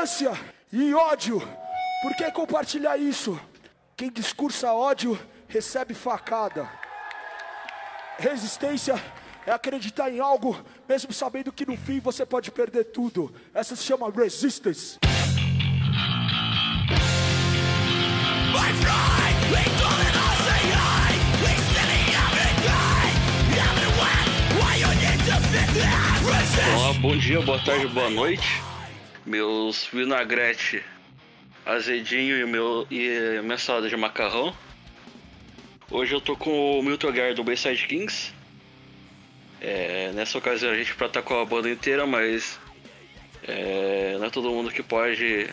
Ignorância e ódio. Por que compartilhar isso? Quem discursa ódio recebe facada. Resistência é acreditar em algo, mesmo sabendo que no fim você pode perder tudo. Essa se chama resistance. Olá, bom dia, boa tarde, boa noite. Meus vinagrete azedinho e, meu, e minha salada de macarrão. Hoje eu tô com o Milton Gar do Bayside Kings. É, nessa ocasião a gente pra estar com a banda inteira, mas é, não é todo mundo que pode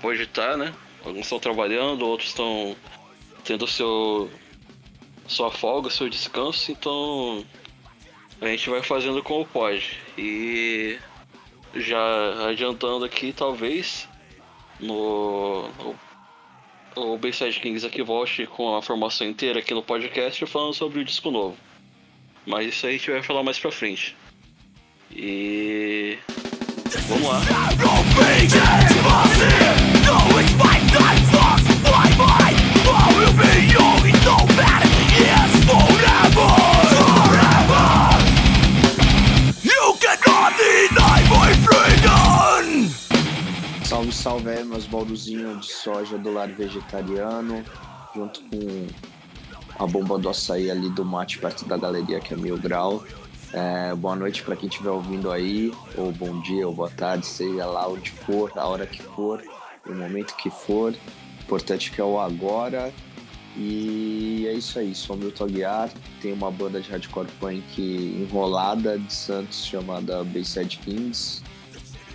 pode estar, né? Alguns estão trabalhando, outros estão tendo seu sua folga, seu descanso, então a gente vai fazendo como pode. E já adiantando aqui, talvez no, no o Bayside Kings aqui volte com a formação inteira aqui no podcast falando sobre o disco novo. Mas isso aí a gente vai falar mais pra frente. E. Vamos lá. Salve, salve aí, meus balduzinhos de soja do lar vegetariano, junto com a bomba do açaí ali do mate perto da galeria que é mil grau. É, boa noite para quem estiver ouvindo aí, ou bom dia, ou boa tarde, seja lá onde for, a hora que for, o momento que for. Importante que é o agora. E é isso aí, sou Milton Aguiar, tem uma banda de hardcore punk enrolada de Santos chamada Bayside Kings.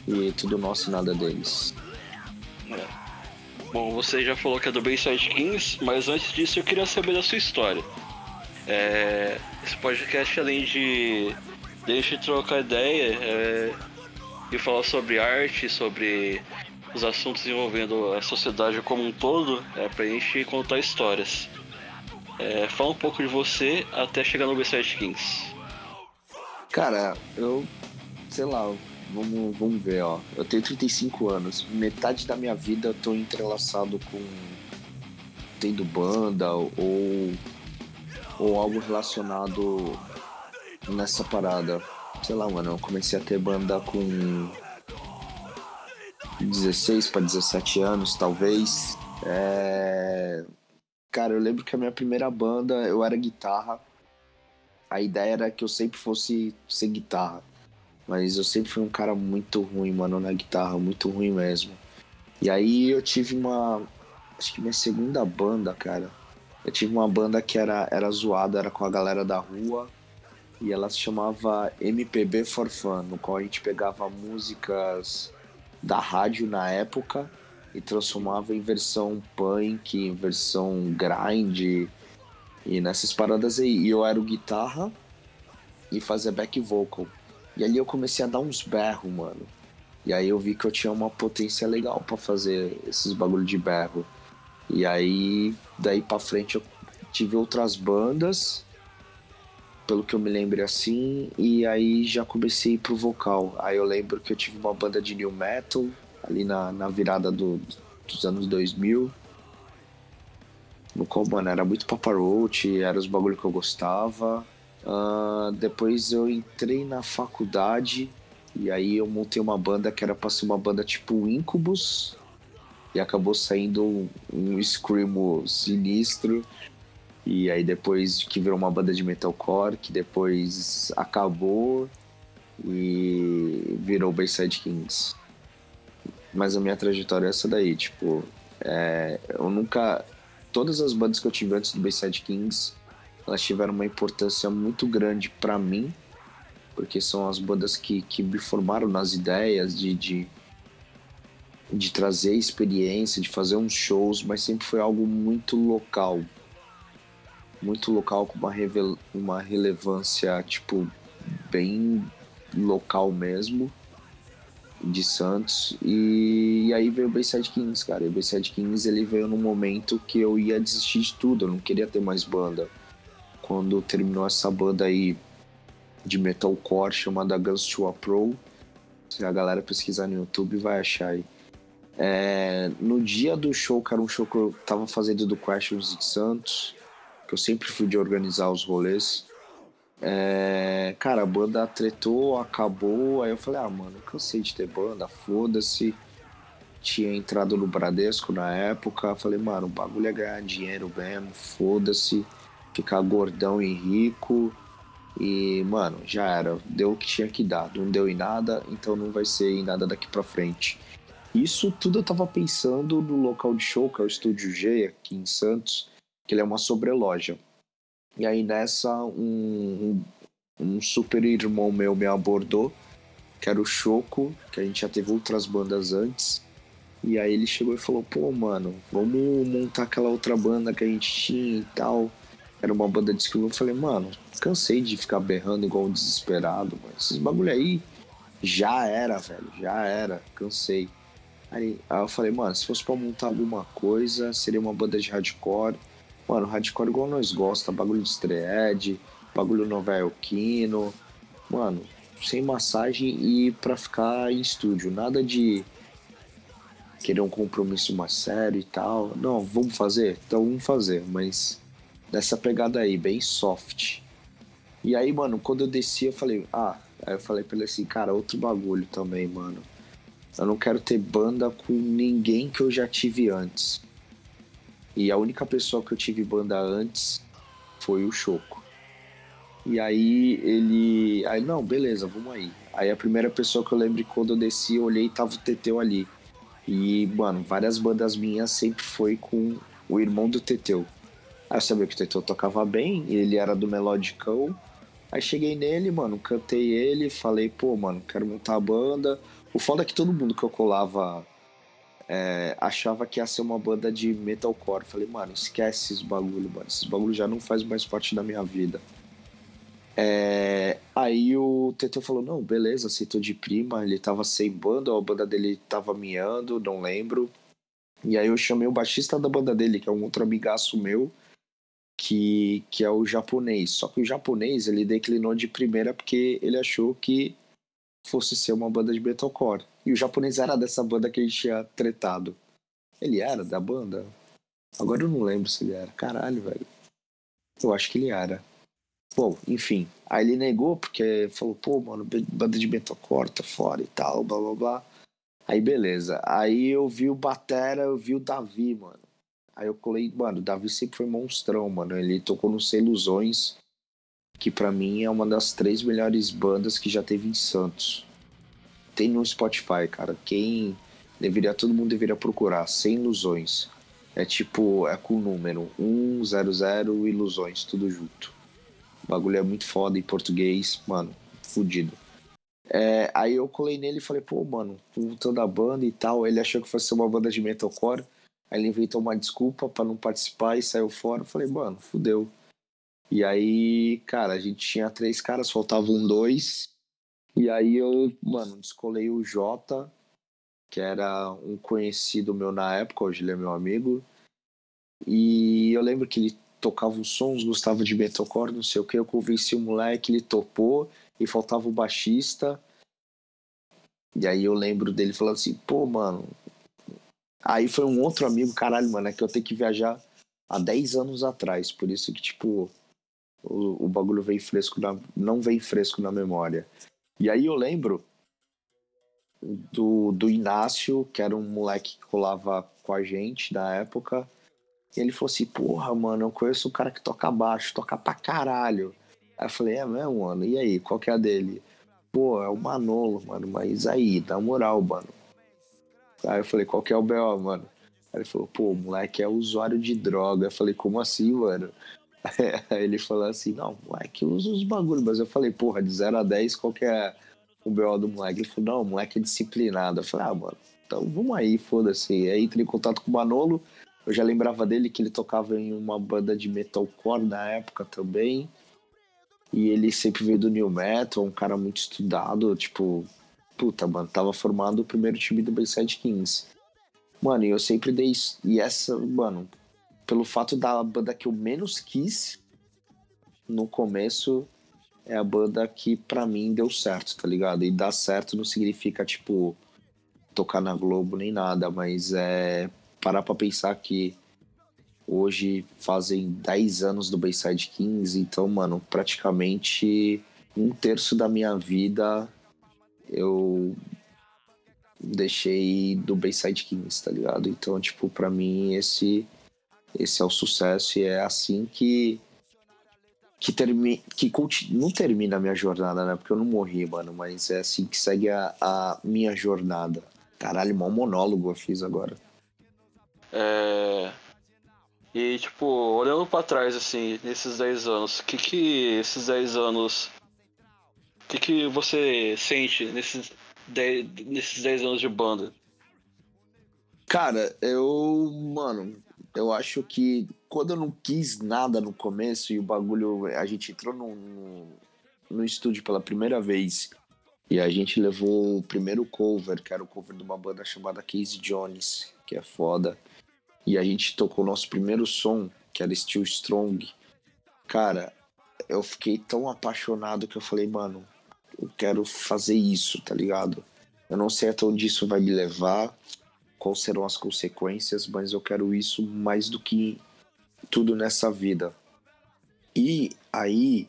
E tudo nosso e nada deles. É. Bom, você já falou que é do Bayside Kings, mas antes disso eu queria saber da sua história. É, esse podcast, além de, de a gente trocar ideia é, e falar sobre arte, sobre os assuntos envolvendo a sociedade como um todo, é pra gente contar histórias. É, fala um pouco de você até chegar no Bayside Kings. Cara, eu, sei lá, vamos, vamos ver, ó. Eu tenho 35 anos. Metade da minha vida eu tô entrelaçado com tendo banda ou ou algo relacionado nessa parada. Sei lá, mano, eu comecei a ter banda com 16 para 17 anos, talvez. É... Cara, eu lembro que a minha primeira banda, eu era guitarra. A ideia era que eu sempre fosse ser guitarra. Mas eu sempre fui um cara muito ruim, mano, na guitarra, muito ruim mesmo. E aí eu tive uma. Acho que minha segunda banda, cara. Eu tive uma banda que era, era zoada, era com a galera da rua. E ela se chamava MPB for Fun, no qual a gente pegava músicas da rádio na época e transformava em versão punk, em versão grind e nessas paradas aí. E eu era o guitarra e fazia back vocal. E ali eu comecei a dar uns berros, mano. E aí eu vi que eu tinha uma potência legal para fazer esses bagulho de berro. E aí, daí pra frente eu tive outras bandas, pelo que eu me lembro assim, e aí já comecei pro vocal. Aí eu lembro que eu tive uma banda de new metal, ali na, na virada do, dos anos 2000. No qual, mano, era muito Papa Roach, era os bagulho que eu gostava. Uh, depois eu entrei na faculdade e aí eu montei uma banda que era pra ser uma banda tipo Incubus e acabou saindo um, um screamo sinistro e aí depois que virou uma banda de metalcore que depois acabou e virou Bayside Kings. Mas a minha trajetória é essa daí, tipo, é, eu nunca todas as bandas que eu tive antes do Bayside Kings elas tiveram uma importância muito grande para mim, porque são as bandas que, que me formaram nas ideias de, de, de trazer experiência, de fazer uns shows, mas sempre foi algo muito local. Muito local, com uma, revel, uma relevância, tipo, bem local mesmo, de Santos. E, e aí veio o Bayside Kings, cara. E o Bayside Kings, ele veio num momento que eu ia desistir de tudo, eu não queria ter mais banda quando terminou essa banda aí de metalcore chamada Guns to a Pro. Se a galera pesquisar no YouTube vai achar aí. É, no dia do show, que era um show que eu tava fazendo do Questions de Santos, que eu sempre fui de organizar os rolês. É, cara, a banda tretou, acabou. Aí eu falei, ah, mano, cansei de ter banda, foda-se. Tinha entrado no Bradesco na época. Falei, mano, o bagulho é ganhar dinheiro mesmo, foda-se. Ficar gordão e rico. E, mano, já era. Deu o que tinha que dar. Não deu em nada, então não vai ser em nada daqui pra frente. Isso tudo eu tava pensando no local de show, que é o Estúdio G, aqui em Santos, que ele é uma sobreloja. E aí nessa, um, um super irmão meu me abordou, que era o Choco, que a gente já teve outras bandas antes. E aí ele chegou e falou, pô, mano, vamos montar aquela outra banda que a gente tinha e tal. Era uma banda de escriva. Eu falei, mano, cansei de ficar berrando igual um desesperado, mano. Esses bagulho aí já era, velho, já era, cansei. Aí, aí, eu falei, mano, se fosse pra montar alguma coisa, seria uma banda de hardcore. Mano, hardcore igual nós gosta, bagulho de thread, bagulho novelquino. Mano, sem massagem e pra ficar em estúdio. Nada de querer um compromisso mais sério e tal. Não, vamos fazer? Então vamos fazer, mas nessa pegada aí, bem soft. E aí, mano, quando eu desci, eu falei, ah, aí eu falei pra ele assim, cara, outro bagulho também, mano eu não quero ter banda com ninguém que eu já tive antes. E a única pessoa que eu tive banda antes foi o Choco. E aí ele. Aí, não, beleza, vamos aí. Aí a primeira pessoa que eu lembro quando eu desci, eu olhei e tava o Teteu ali. E, mano, várias bandas minhas sempre foi com o irmão do Teteu. Aí eu sabia que o Teteu tocava bem, ele era do Melodicão. Aí cheguei nele, mano, cantei ele, falei, pô, mano, quero montar a banda. O foda é que todo mundo que eu colava é, achava que ia ser uma banda de metalcore. Falei, mano, esquece esses bagulho, mano. Esses bagulho já não faz mais parte da minha vida. É, aí o TT falou, não, beleza, aceitou de prima, ele tava sem banda, a banda dele tava miando, não lembro. E aí eu chamei o baixista da banda dele, que é um outro amigaço meu, que, que é o japonês. Só que o japonês, ele declinou de primeira porque ele achou que fosse ser uma banda de metalcore. E o japonês era dessa banda que a gente tinha tretado. Ele era da banda? Agora eu não lembro se ele era. Caralho, velho. Eu acho que ele era. Bom, enfim. Aí ele negou porque falou, pô, mano, banda de metalcore tá fora e tal, blá blá blá. Aí beleza. Aí eu vi o Batera, eu vi o Davi, mano. Aí eu colei, mano, o Davi sempre foi monstrão, mano. Ele tocou no Sem Ilusões que para mim é uma das três melhores bandas que já teve em Santos. Tem no Spotify, cara. Quem deveria, todo mundo deveria procurar, sem ilusões. É tipo, é com o número 100 ilusões, tudo junto. O bagulho é muito foda em português, mano, fudido. É, aí eu colei nele e falei, pô, mano, voltando a banda e tal. Ele achou que fosse uma banda de metalcore. Aí ele inventou uma desculpa para não participar e saiu fora. Eu falei, mano, fudeu. E aí, cara, a gente tinha três caras, faltavam dois. E aí eu, mano, descolei o Jota, que era um conhecido meu na época, hoje ele é meu amigo. E eu lembro que ele tocava os sons, gostava de metalcore, não sei o que. Eu convenci o moleque, ele topou, e faltava o baixista. E aí eu lembro dele falando assim, pô, mano. Aí foi um outro amigo, caralho, mano, é que eu tenho que viajar há 10 anos atrás. Por isso que, tipo, o, o bagulho vem fresco na, não vem fresco na memória. E aí eu lembro do, do Inácio, que era um moleque que colava com a gente na época. E ele falou assim: Porra, mano, eu conheço um cara que toca baixo, toca pra caralho. Aí eu falei: É mesmo, mano? E aí, qual que é a dele? Pô, é o Manolo, mano, mas aí, na moral, mano. Aí eu falei: Qual que é o B.O., mano? Aí ele falou: Pô, o moleque é usuário de droga. Eu falei: Como assim, mano? Aí ele falou assim, não, moleque usa os bagulhos, mas eu falei, porra, de 0 a 10, qual que é o BO do moleque? Ele falou, não, o moleque é disciplinado. Eu falei, ah, mano, então vamos aí, foda-se. Aí entrei em contato com o Manolo, eu já lembrava dele que ele tocava em uma banda de metalcore na época também. E ele sempre veio do New Metal, um cara muito estudado, tipo, puta, mano, tava formado o primeiro time do Bayside Kings. Mano, e eu sempre dei. E essa, mano, pelo fato da banda que eu menos quis no começo é a banda que para mim deu certo, tá ligado? E dar certo não significa tipo tocar na Globo nem nada, mas é parar pra pensar que hoje fazem 10 anos do Bayside Kings, então, mano, praticamente um terço da minha vida eu deixei do Bayside Kings, tá ligado? Então, tipo, pra mim esse esse é o sucesso e é assim que que, termi, que não termina a minha jornada, né? Porque eu não morri, mano, mas é assim que segue a, a minha jornada. Caralho, mó monólogo eu fiz agora. É. E, tipo, olhando para trás, assim, nesses 10 anos, o que que esses 10 anos. O que que você sente nesses 10, nesses 10 anos de banda? Cara, eu. Mano, eu acho que quando eu não quis nada no começo e o bagulho. A gente entrou no, no, no estúdio pela primeira vez e a gente levou o primeiro cover, que era o cover de uma banda chamada Casey Jones, que é foda. E a gente tocou o nosso primeiro som, que era Still Strong. Cara, eu fiquei tão apaixonado que eu falei, mano, eu quero fazer isso, tá ligado? Eu não sei até onde isso vai me levar, quais serão as consequências, mas eu quero isso mais do que tudo nessa vida. E aí,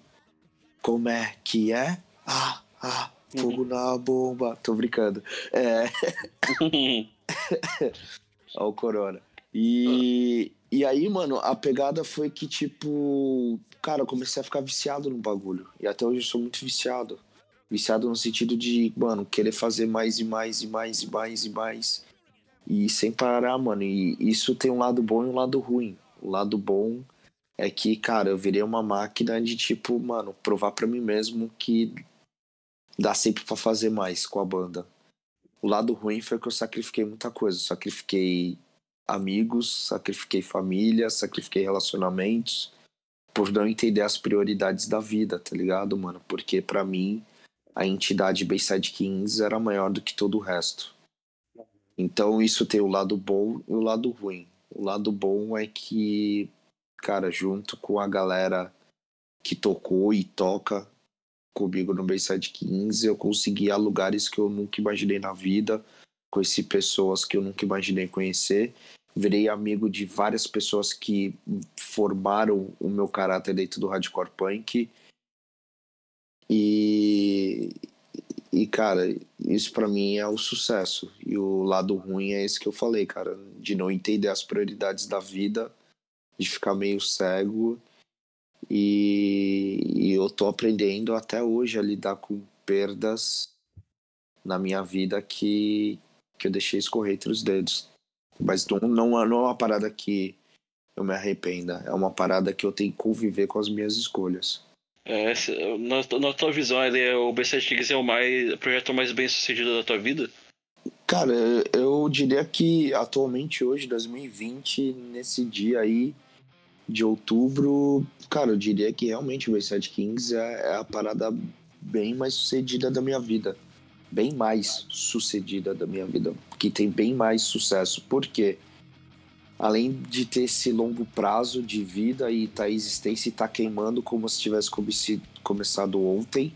como é que é? Ah, ah, fogo uhum. na bomba. Tô brincando. É. Olha o Corona. E, e aí, mano, a pegada foi que, tipo, cara, eu comecei a ficar viciado no bagulho. E até hoje eu sou muito viciado. Viciado no sentido de, mano, querer fazer mais e mais e mais e mais e mais. E sem parar, mano. E isso tem um lado bom e um lado ruim. O lado bom é que, cara, eu virei uma máquina de tipo, mano, provar para mim mesmo que dá sempre para fazer mais com a banda. O lado ruim foi que eu sacrifiquei muita coisa. sacrifiquei amigos, sacrifiquei família, sacrifiquei relacionamentos por não entender as prioridades da vida, tá ligado, mano? Porque para mim a entidade Bayside Kings era maior do que todo o resto. Então isso tem o lado bom e o lado ruim. O lado bom é que, cara, junto com a galera que tocou e toca comigo no Bayside 15, eu consegui ir lugares que eu nunca imaginei na vida, conheci pessoas que eu nunca imaginei conhecer, virei amigo de várias pessoas que formaram o meu caráter dentro do hardcore punk. E, e, cara, isso para mim é o sucesso. E o lado ruim é esse que eu falei, cara, de não entender as prioridades da vida, de ficar meio cego. E, e eu tô aprendendo até hoje a lidar com perdas na minha vida que, que eu deixei escorrer entre os dedos. Mas não, não, não é uma parada que eu me arrependa, é uma parada que eu tenho que conviver com as minhas escolhas. É, na, na tua visão, é, o B7 Kings é o, mais, o projeto mais bem sucedido da tua vida? Cara, eu diria que atualmente, hoje, 2020, nesse dia aí de outubro, cara, eu diria que realmente o B7 Kings é, é a parada bem mais sucedida da minha vida. Bem mais sucedida da minha vida. Que tem bem mais sucesso. Por quê? Porque além de ter esse longo prazo de vida e tá existência e tá queimando como se tivesse começado ontem,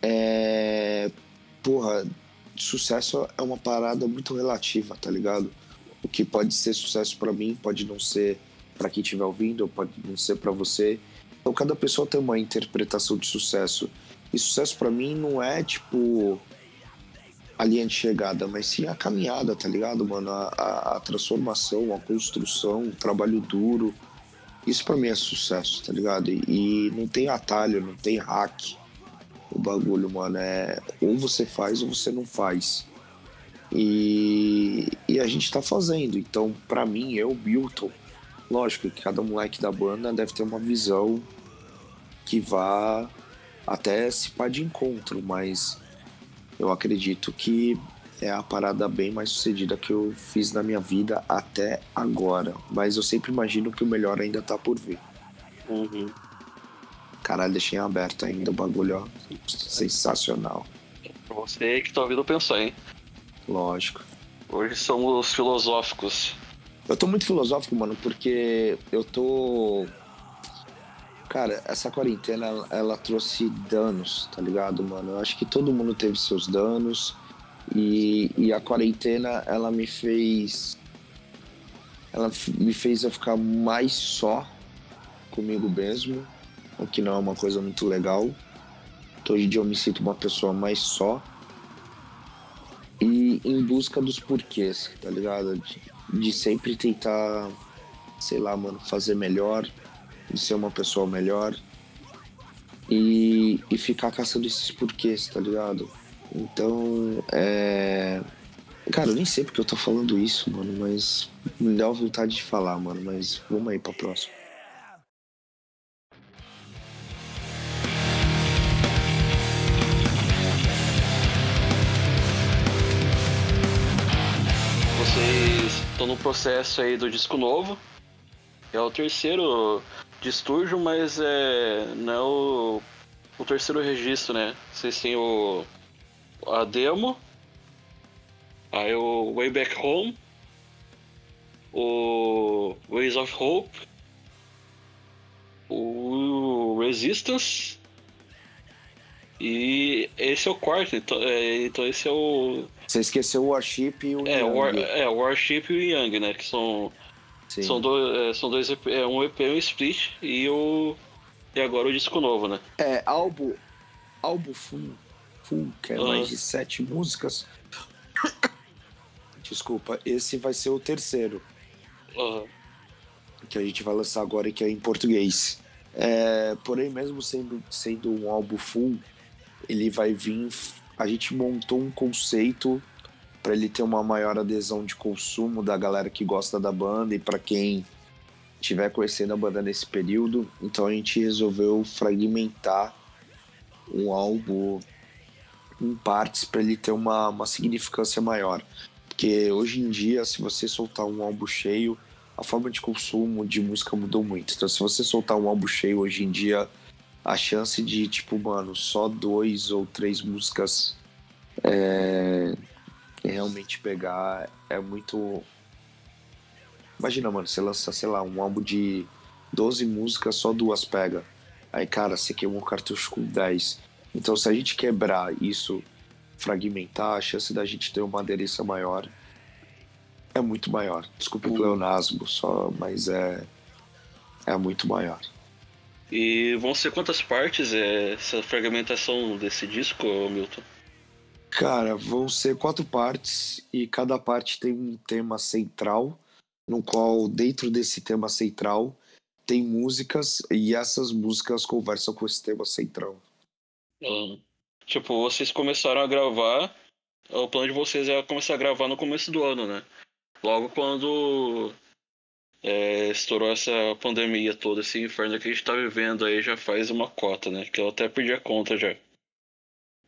é... porra, sucesso é uma parada muito relativa, tá ligado? O que pode ser sucesso para mim pode não ser para quem estiver ouvindo, pode não ser para você. Então cada pessoa tem uma interpretação de sucesso. E sucesso para mim não é tipo a linha de chegada, mas sim a caminhada, tá ligado, mano? A, a, a transformação, a construção, o trabalho duro. Isso para mim é sucesso, tá ligado? E, e, não tem atalho, não tem hack. O bagulho, mano, é ou você faz ou você não faz. E, e a gente tá fazendo. Então, para mim, eu, Milton, lógico que cada moleque da banda deve ter uma visão que vá até se pá de encontro, mas eu acredito que é a parada bem mais sucedida que eu fiz na minha vida até agora. Mas eu sempre imagino que o melhor ainda tá por vir. Uhum. Caralho, deixei aberto ainda o bagulho, ó. Sensacional. Pra você que tá ouvindo pensou, hein? Lógico. Hoje somos filosóficos. Eu tô muito filosófico, mano, porque eu tô Cara, essa quarentena, ela, trouxe danos, tá ligado, mano? Eu acho que todo mundo teve seus danos. E, e a quarentena, ela me fez. Ela me fez eu ficar mais só comigo mesmo, o que não é uma coisa muito legal. Então, hoje em dia eu me sinto uma pessoa mais só. E em busca dos porquês, tá ligado? De, de sempre tentar, sei lá, mano, fazer melhor, de ser uma pessoa melhor. E, e ficar caçando esses porquês, tá ligado? Então, é. Cara, eu nem sei porque eu tô falando isso, mano, mas me dá vontade de falar, mano. Mas vamos aí pra próxima. Vocês estão no processo aí do disco novo. É o terceiro de mas é não é o, o terceiro registro, né? Vocês têm o a demo, aí o Way Back Home, o Ways of Hope, o Resistance e esse é o quarto, então, é, então esse é o. Você esqueceu o Warship e o É, Young. War, é, o Warship e o Young, né? Que são, Sim. são, dois, é, são dois EP, é, um EP e um split e o. E agora o disco novo, né? É, álbum. Álbum full, full que é mais de sete músicas. Desculpa, esse vai ser o terceiro Aham. que a gente vai lançar agora e que é em português. É, porém, mesmo sendo, sendo um álbum full, ele vai vir. A gente montou um conceito para ele ter uma maior adesão de consumo da galera que gosta da banda e para quem estiver conhecendo a banda nesse período. Então a gente resolveu fragmentar um álbum em partes para ele ter uma, uma significância maior. Porque hoje em dia, se você soltar um álbum cheio, a forma de consumo de música mudou muito. Então, se você soltar um álbum cheio hoje em dia, a chance de, tipo, mano, só dois ou três músicas é, realmente pegar é muito. Imagina, mano, você lança, sei lá, um álbum de 12 músicas, só duas pega. Aí, cara, você queimou um cartucho com 10. Então, se a gente quebrar isso, fragmentar, a chance da gente ter uma aderência maior é muito maior. Desculpe o Uhum. pleonasmo, só, mas é, é muito maior. E vão ser quantas partes é, essa fragmentação desse disco, Milton? Cara, vão ser quatro partes e cada parte tem um tema central, no qual dentro desse tema central tem músicas e essas músicas conversam com esse tema central. Tipo, vocês começaram a gravar. O plano de vocês é começar a gravar no começo do ano, né? Logo quando é, estourou essa pandemia toda, esse inferno que a gente tá vivendo aí já faz uma cota, né? Que eu até perdi a conta já.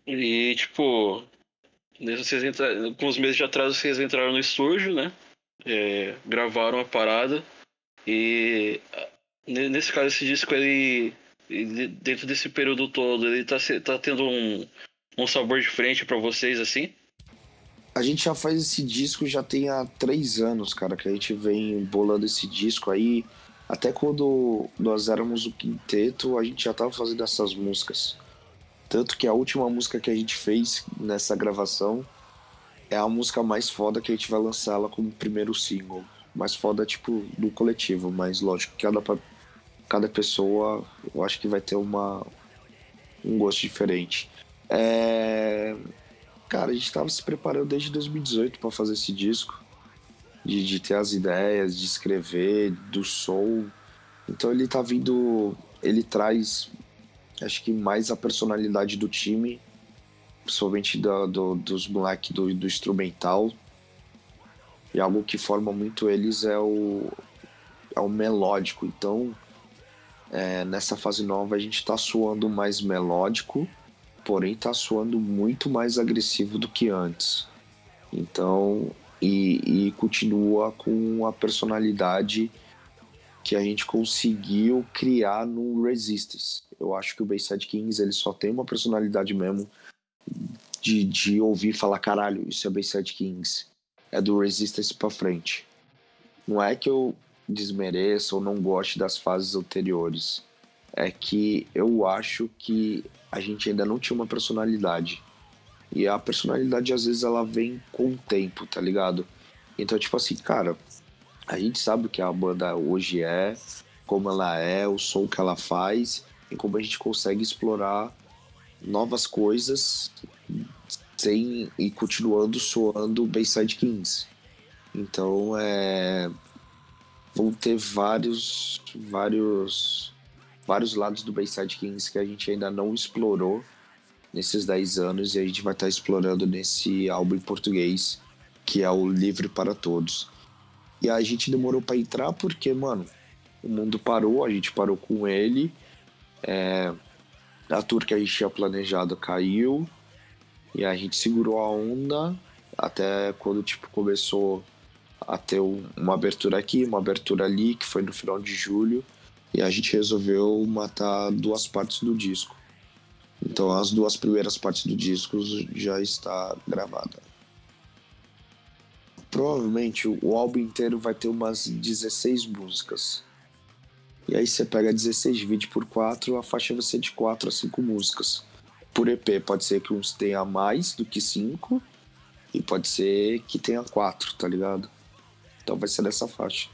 E tipo, vocês uns meses de atraso vocês entraram no estúdio, né? É, gravaram a parada. E ne- nesse caso esse disco ele e de- dentro desse período todo, ele tá, tá tendo um, um sabor diferente pra vocês, assim? A gente já faz esse disco já tem há três anos, cara, que a gente vem bolando esse disco aí. Até quando nós éramos o quinteto, a gente já tava fazendo essas músicas. Tanto que a última música que a gente fez nessa gravação é a música mais foda que a gente vai lançar ela como primeiro single. Mais foda, tipo, do coletivo, mas lógico que cada, cada pessoa eu acho que vai ter uma, um gosto diferente. É... Cara, a gente tava se preparando desde 2018 para fazer esse disco. De, de ter as ideias, de escrever, do som. Então ele tá vindo. Ele traz, acho que mais a personalidade do time, principalmente do, dos moleques do, do instrumental. E algo que forma muito eles é o, é o melódico. Então, é, nessa fase nova, a gente tá soando mais melódico porém tá soando muito mais agressivo do que antes. Então, e, e continua com a personalidade que a gente conseguiu criar no Resistance. Eu acho que o Bayside Kings ele só tem uma personalidade mesmo de, de ouvir falar caralho, isso é Bayside Kings. É do Resistance pra frente. Não é que eu desmereça ou não goste das fases anteriores. É que eu acho que a gente ainda não tinha uma personalidade. E a personalidade, às vezes, ela vem com o tempo, tá ligado? Então, tipo assim, cara, a gente sabe o que a banda hoje é, como ela é, o som que ela faz e como a gente consegue explorar novas coisas sem e continuando soando Bayside Kings. Então, é vão ter vários vários vários lados do Bayside Kings que a gente ainda não explorou nesses 10 anos e a gente vai estar explorando nesse álbum em português, que é o Livre para Todos. E a gente demorou para entrar porque, mano, o mundo parou, a gente parou com ele. É, a tour que a gente tinha planejado caiu e a gente segurou a onda até quando tipo começou a ter uma abertura aqui, uma abertura ali, que foi no final de julho, e a gente resolveu matar duas partes do disco. Então as duas primeiras partes do disco já está gravada. Provavelmente o álbum inteiro vai ter umas 16 músicas. E aí você pega 16 divide por 4, a faixa vai ser de 4 a 5 músicas. Por EP pode ser que uns tenha mais do que 5 e pode ser que tenha 4, tá ligado? Então vai ser dessa faixa.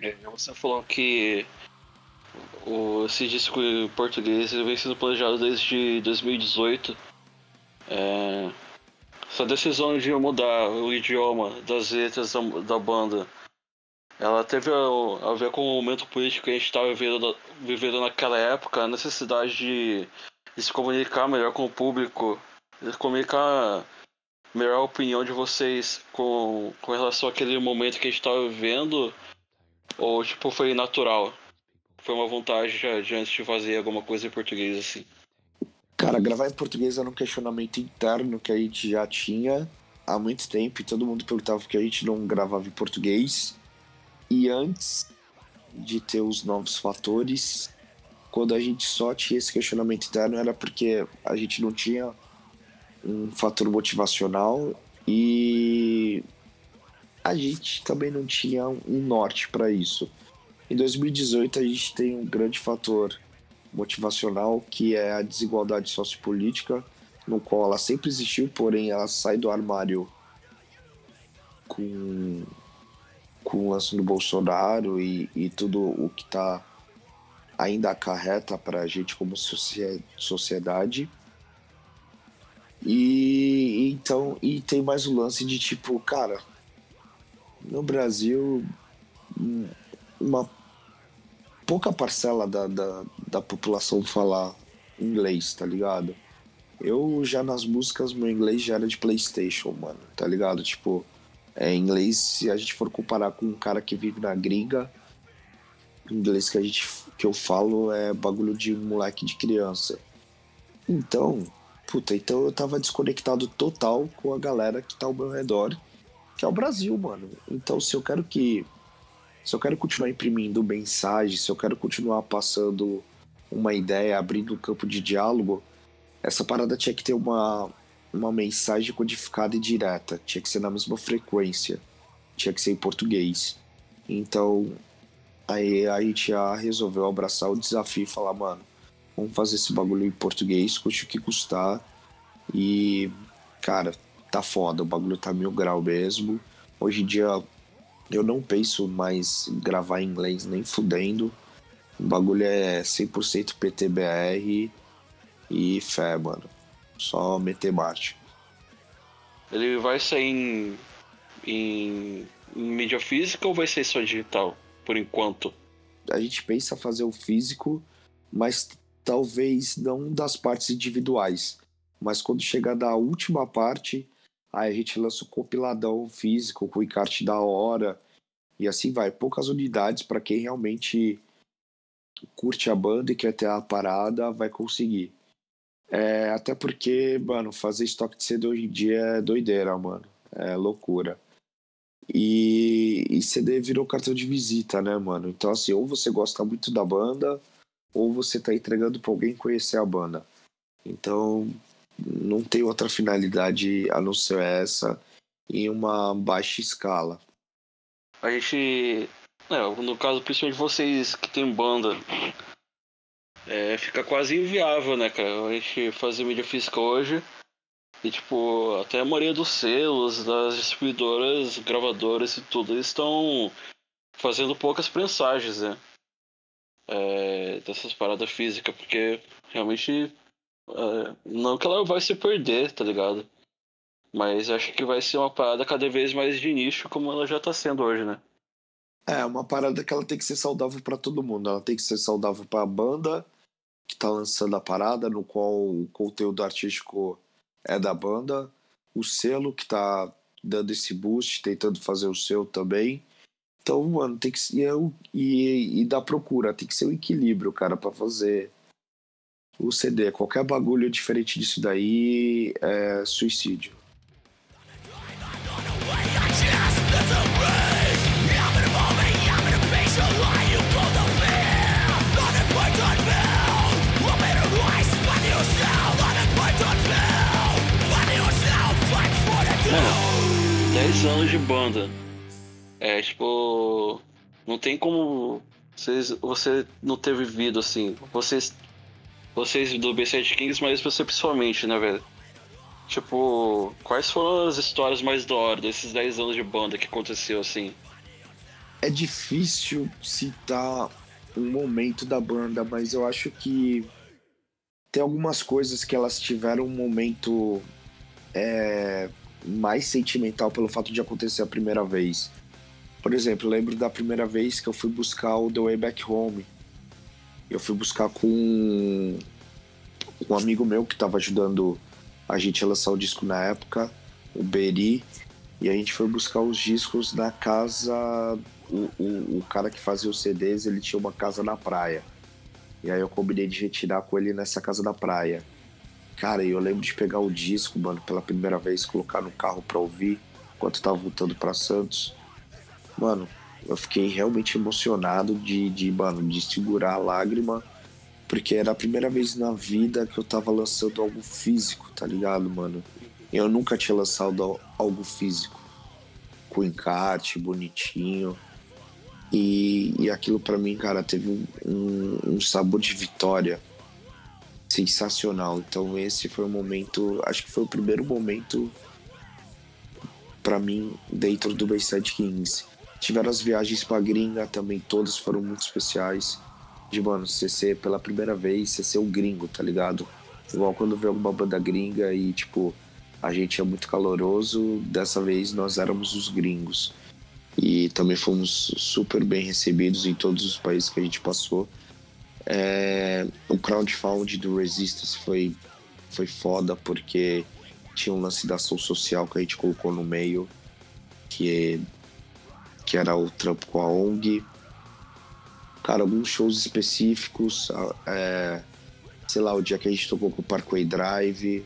É, você falou que o, esse disco português vem sendo planejado desde 2018. É, essa decisão de mudar o idioma das letras da, da banda, ela teve a, ver com o momento político que a gente estava vivendo, vivendo naquela época, a necessidade de, de, se comunicar melhor com o público, de comunicar melhor a opinião de vocês com, com relação àquele momento que a gente estava vivendo, ou tipo foi natural? foi uma vontade já de antes de fazer alguma coisa em português assim? Cara, gravar em português era um questionamento interno que a gente já tinha há muito tempo e todo mundo perguntava por que a gente não gravava em português. E antes de ter os novos fatores, quando a gente só tinha esse questionamento interno era porque a gente não tinha um fator motivacional e a gente também não tinha um norte para isso. Em 2018, a gente tem um grande fator motivacional que é a desigualdade sociopolítica, no qual ela sempre existiu, porém ela sai do armário com, com o lance do Bolsonaro e, e tudo o que está ainda acarreta para a gente como sociedade. E então e tem mais o lance de tipo, cara, no Brasil uma pouca parcela da, da, da população falar inglês, tá ligado? Eu já nas músicas, meu inglês já era de PlayStation, mano, tá ligado? Tipo, é inglês, se a gente for comparar com um cara que vive na gringa, inglês que a gente que eu falo é bagulho de moleque de criança. Então, puta, então eu tava desconectado total com a galera que tá ao meu redor, que é o Brasil, mano. Então, se eu quero que se eu quero continuar imprimindo mensagem, se eu quero continuar passando uma ideia, abrindo um campo de diálogo, essa parada tinha que ter uma, uma mensagem codificada e direta, tinha que ser na mesma frequência, tinha que ser em português. Então, aí a já resolveu abraçar o desafio e falar, mano, vamos fazer esse bagulho em português, custe o que custar. E, cara, tá foda, o bagulho tá mil grau mesmo. Hoje em dia eu não penso mais gravar em inglês nem fudendo. O bagulho é 100% PTBR e fé, mano. Só meter marcha. Ele vai sair em, em, em mídia física ou vai ser só digital, por enquanto? A gente pensa fazer o físico, mas talvez não das partes individuais. Mas quando chegar da última parte, Aí a gente lança o compiladão físico com o encarte da hora. E assim vai. Poucas unidades para quem realmente curte a banda e quer ter a parada, vai conseguir. É, até porque, mano, fazer estoque de CD hoje em dia é doideira, mano. É loucura. E, e CD virou cartão de visita, né, mano? Então, assim, ou você gosta muito da banda, ou você tá entregando pra alguém conhecer a banda. Então, não tem outra finalidade a não ser essa em uma baixa escala. A gente, é, no caso principalmente vocês que tem banda, é, fica quase inviável, né, cara? A gente fazer mídia física hoje. E, tipo, até a maioria dos selos, das distribuidoras, gravadoras e tudo, eles estão fazendo poucas prensagens, né? É, dessas paradas físicas, porque realmente. É, não que ela vai se perder, tá ligado? Mas acho que vai ser uma parada cada vez mais de nicho, como ela já tá sendo hoje, né? É, uma parada que ela tem que ser saudável para todo mundo. Ela tem que ser saudável para a banda que tá lançando a parada, no qual o conteúdo artístico é da banda, o selo que tá dando esse boost, tentando fazer o seu também. Então, mano, tem que ser. E, e da procura, tem que ser o um equilíbrio, cara, para fazer o CD. Qualquer bagulho diferente disso daí é suicídio. 10 anos de banda. É, tipo. Não tem como. Vocês, você não ter vivido assim. Vocês. Vocês do B7 Kings, mas você pessoalmente, né, velho? Tipo, quais foram as histórias mais da hora desses 10 anos de banda que aconteceu assim? É difícil citar um momento da banda, mas eu acho que tem algumas coisas que elas tiveram um momento é, mais sentimental pelo fato de acontecer a primeira vez. Por exemplo, lembro da primeira vez que eu fui buscar o The Way Back Home. Eu fui buscar com um amigo meu que estava ajudando a gente a lançar o disco na época, o Beri, e a gente foi buscar os discos na casa. O, o, o cara que fazia os CDs, ele tinha uma casa na praia. E aí eu combinei de retirar com ele nessa casa da praia. Cara, eu lembro de pegar o disco, mano, pela primeira vez, colocar no carro pra ouvir, enquanto tava voltando para Santos. Mano, eu fiquei realmente emocionado de, de, mano, de segurar a lágrima, porque era a primeira vez na vida que eu tava lançando algo físico, tá ligado, mano? Eu nunca tinha lançado algo físico, com encarte, bonitinho. E, e aquilo para mim, cara, teve um, um sabor de vitória sensacional. Então esse foi o momento, acho que foi o primeiro momento para mim dentro do Bayside Kings. Tiveram as viagens pra gringa também, todas foram muito especiais. De, mano, você ser pela primeira vez, você ser um gringo, tá ligado? Igual quando vê alguma banda gringa e, tipo, a gente é muito caloroso, dessa vez nós éramos os gringos. E também fomos super bem recebidos em todos os países que a gente passou. É, o crowdfunding do Resistance foi, foi foda porque tinha um lance da ação social que a gente colocou no meio, que, que era o trampo com a ONG. Cara, alguns shows específicos, é, sei lá, o dia que a gente tocou com o Parkway Drive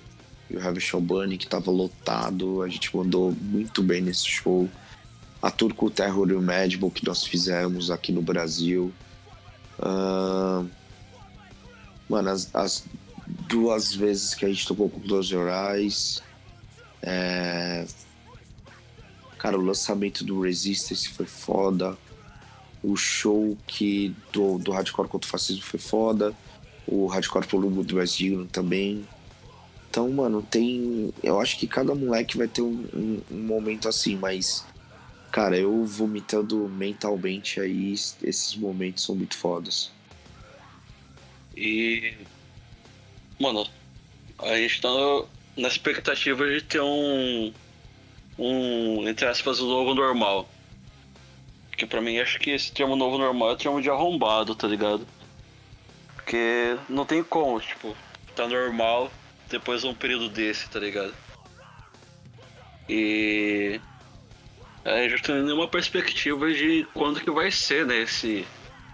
e o Heavy Show Bunny, que tava lotado, a gente mandou muito bem nesse show. A tour com o Terror e o Madball que nós fizemos aqui no Brasil. Uh, mano, as, as, duas vezes que a gente tocou com Close Your Eyes. É... Cara, o lançamento do Resistance foi foda. O show que do, do Hardcore contra o Fascismo foi foda. O Hardcore pelo Mundo Mais Digno também. Então, mano, tem. Eu acho que cada moleque vai ter um, um, um momento assim, mas Cara, eu vomitando mentalmente aí, esses momentos são muito fodas. E. Mano, a gente tá na expectativa de ter um. Um, entre aspas, um novo normal. Que pra mim acho que esse termo novo normal é o termo de arrombado, tá ligado? Porque não tem como, tipo, tá normal depois de um período desse, tá ligado? E a gente não tem nenhuma perspectiva de quando que vai ser, né, esse,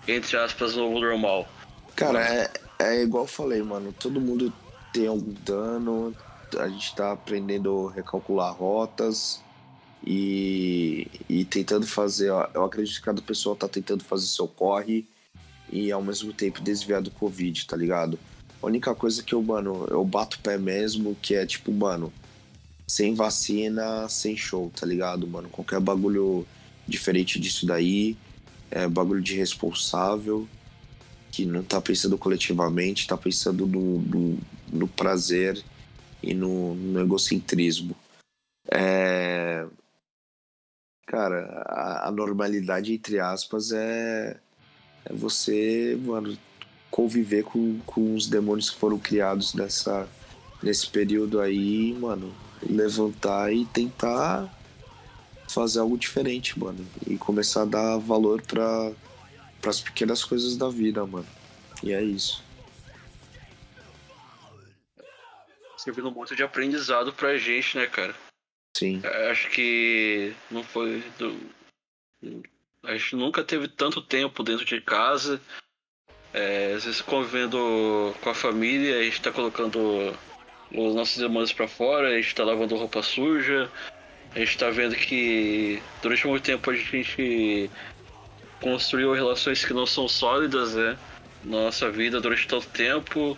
entre aspas, novo normal. Cara, é, é igual eu falei, mano, todo mundo tem algum dano, a gente tá aprendendo a recalcular rotas e, e tentando fazer, ó, eu acredito que cada pessoa tá tentando fazer seu corre e ao mesmo tempo desviar do Covid, tá ligado? A única coisa que eu, mano, eu bato o pé mesmo, que é tipo, mano, sem vacina, sem show, tá ligado, mano? Qualquer bagulho diferente disso daí é bagulho de responsável. que não tá pensando coletivamente, tá pensando no, no, no prazer e no, no egocentrismo. É... Cara, a, a, normalidade, entre aspas, é, é você, mano, conviver com, com os demônios que foram criados nessa, nesse período aí, mano, levantar e tentar fazer algo diferente, mano. E começar a dar valor para as pequenas coisas da vida, mano. E é isso. Servindo muito de aprendizado pra gente, né, cara? Sim. É, acho que não foi. A gente nunca teve tanto tempo dentro de casa. É, às vezes convivendo com a família, a gente tá colocando os nossos demônios para fora, a gente tá lavando roupa suja, a gente tá vendo que durante muito tempo a gente construiu relações que não são sólidas, né? Na nossa vida durante tanto tempo.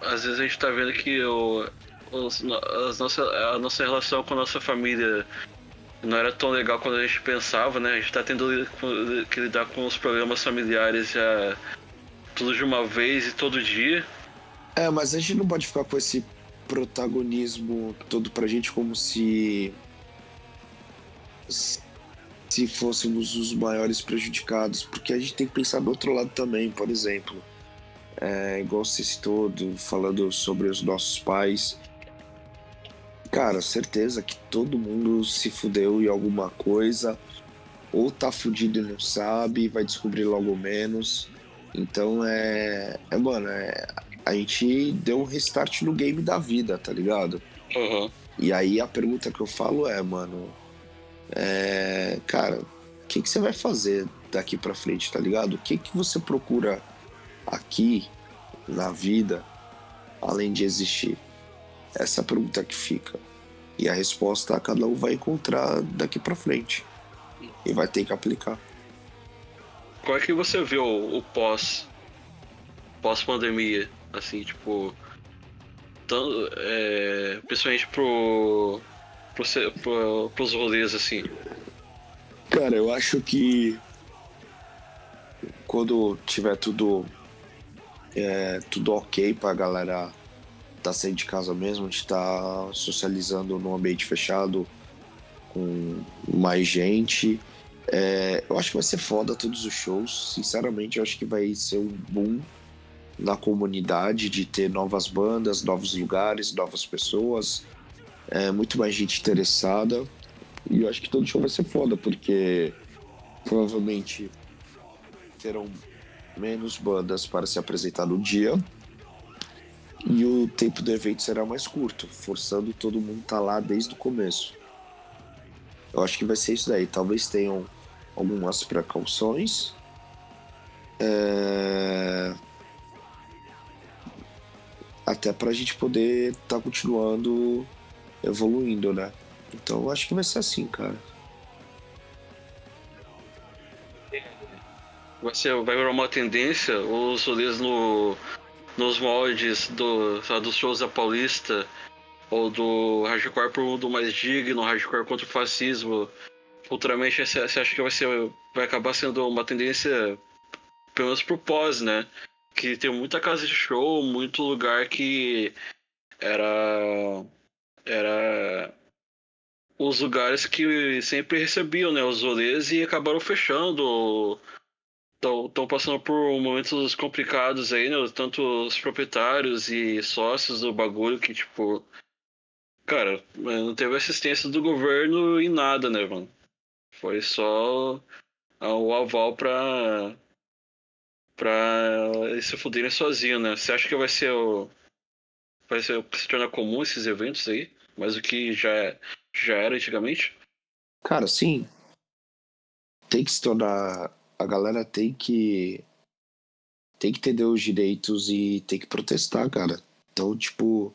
Às vezes a gente tá vendo que o, os, as nossa, a nossa relação com a nossa família não era tão legal quando a gente pensava, né? A gente tá tendo que lidar com os problemas familiares já tudo de uma vez e todo dia. É, mas a gente não pode ficar com esse protagonismo todo pra gente como se se fôssemos os maiores prejudicados, porque a gente tem que pensar do outro lado também, por exemplo. É, igual você citou, falando sobre os nossos pais. Cara, certeza que todo mundo se fudeu em alguma coisa, ou tá fudido e não sabe, vai descobrir logo menos. Então é. É, mano, é, a gente deu um restart no game da vida, tá ligado? Uhum. E aí a pergunta que eu falo é, mano, é, cara, o que, que você vai fazer daqui para frente, tá ligado? O que, que você procura aqui na vida além de existir? Essa é a pergunta que fica. E a resposta cada um vai encontrar daqui para frente. E vai ter que aplicar. Qual é que você vê o, o pós pós pandemia, assim, tipo, tão, é, principalmente pro pro, pros rolês, assim? Cara, eu acho que quando tiver tudo é, tudo ok pra galera tá saindo de casa mesmo, gente tá socializando num ambiente fechado com mais gente. É, eu acho que vai ser foda todos os shows. Sinceramente, eu acho que vai ser um boom na comunidade de ter novas bandas, novos lugares, novas pessoas é, muito mais gente interessada. E eu acho que todo show vai ser foda, porque provavelmente terão menos bandas para se apresentar no dia. E o tempo do evento será mais curto, forçando todo mundo a estar tá lá desde o começo. Eu acho que vai ser isso daí. Talvez tenham algumas precauções. É... Até para a gente poder estar tá continuando evoluindo, né? Então eu acho que vai ser assim, cara. Vai, ser, vai virar uma tendência os rolês no, nos moldes do, sabe, dos shows da Paulista ou do hardcore um mundo mais digno, hardcore contra o fascismo. Futuramente você acha que vai ser vai acabar sendo uma tendência pelo menos pro pós, né? Que tem muita casa de show, muito lugar que era era os lugares que sempre recebiam né, os rolês e acabaram fechando. Estão passando por momentos complicados aí, né? Tanto os proprietários e sócios do bagulho que, tipo. Cara, não teve assistência do governo em nada, né, mano? Foi só o aval pra. Pra eles se fuderem sozinhos, né? Você acha que vai ser o. Vai ser, se tornar comum esses eventos aí? mas o que já, já era antigamente? Cara, sim. Tem que se tornar. A galera tem que. Tem que entender os direitos e tem que protestar, cara. Então, tipo.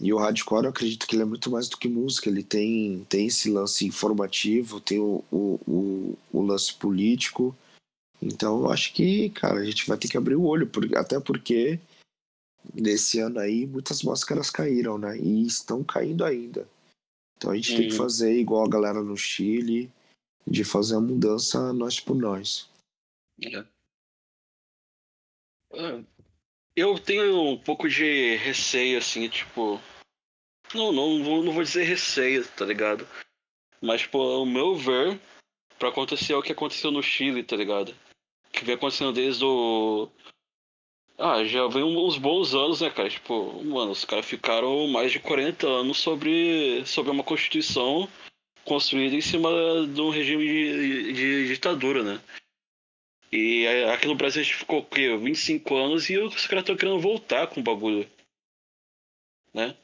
E o hardcore, eu acredito que ele é muito mais do que música. Ele tem, tem esse lance informativo, tem o, o, o, o lance político. Então, eu acho que, cara, a gente vai ter que abrir o olho. Por, até porque nesse ano aí muitas máscaras caíram, né? E estão caindo ainda. Então a gente tem que fazer igual a galera no Chile, de fazer a mudança nós por nós. É. Ah, eu tenho um pouco de receio, assim, tipo. Não, não, não vou dizer receio, tá ligado? Mas, tipo, ao meu ver, pra acontecer o que aconteceu no Chile, tá ligado? Que vem acontecendo desde o. Ah, já vem uns bons anos, né, cara? Tipo, mano, os caras ficaram mais de 40 anos sobre, sobre uma constituição construída em cima de um regime de, de, ditadura, né? E aqui no Brasil a gente ficou o quê? 25 anos e os caras estão querendo voltar com o bagulho. Né?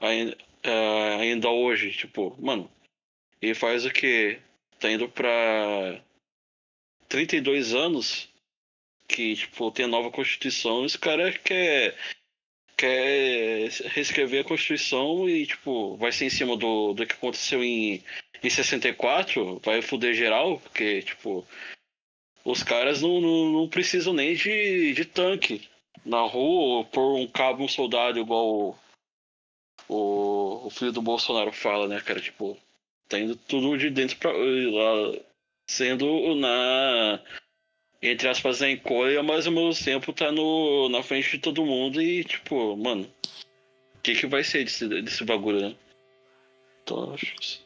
Ainda, é, ainda hoje, tipo, mano. E faz o que? Tá indo pra 32 anos que, tipo, tem a nova Constituição, esse cara quer quer reescrever a Constituição e, tipo, vai ser em cima do, do que aconteceu em, em 64, vai foder geral, porque, tipo, os caras não, não, não precisam nem de, de tanque na rua por um cabo um soldado igual o, o, o, filho do Bolsonaro fala, né, cara? Tipo, tá indo tudo de dentro pra lá, sendo na. Entre aspas, na encolha, mas ao mesmo tempo tá no, na frente de todo mundo e, tipo, mano, o que, que vai ser desse, desse bagulho, né? Então, acho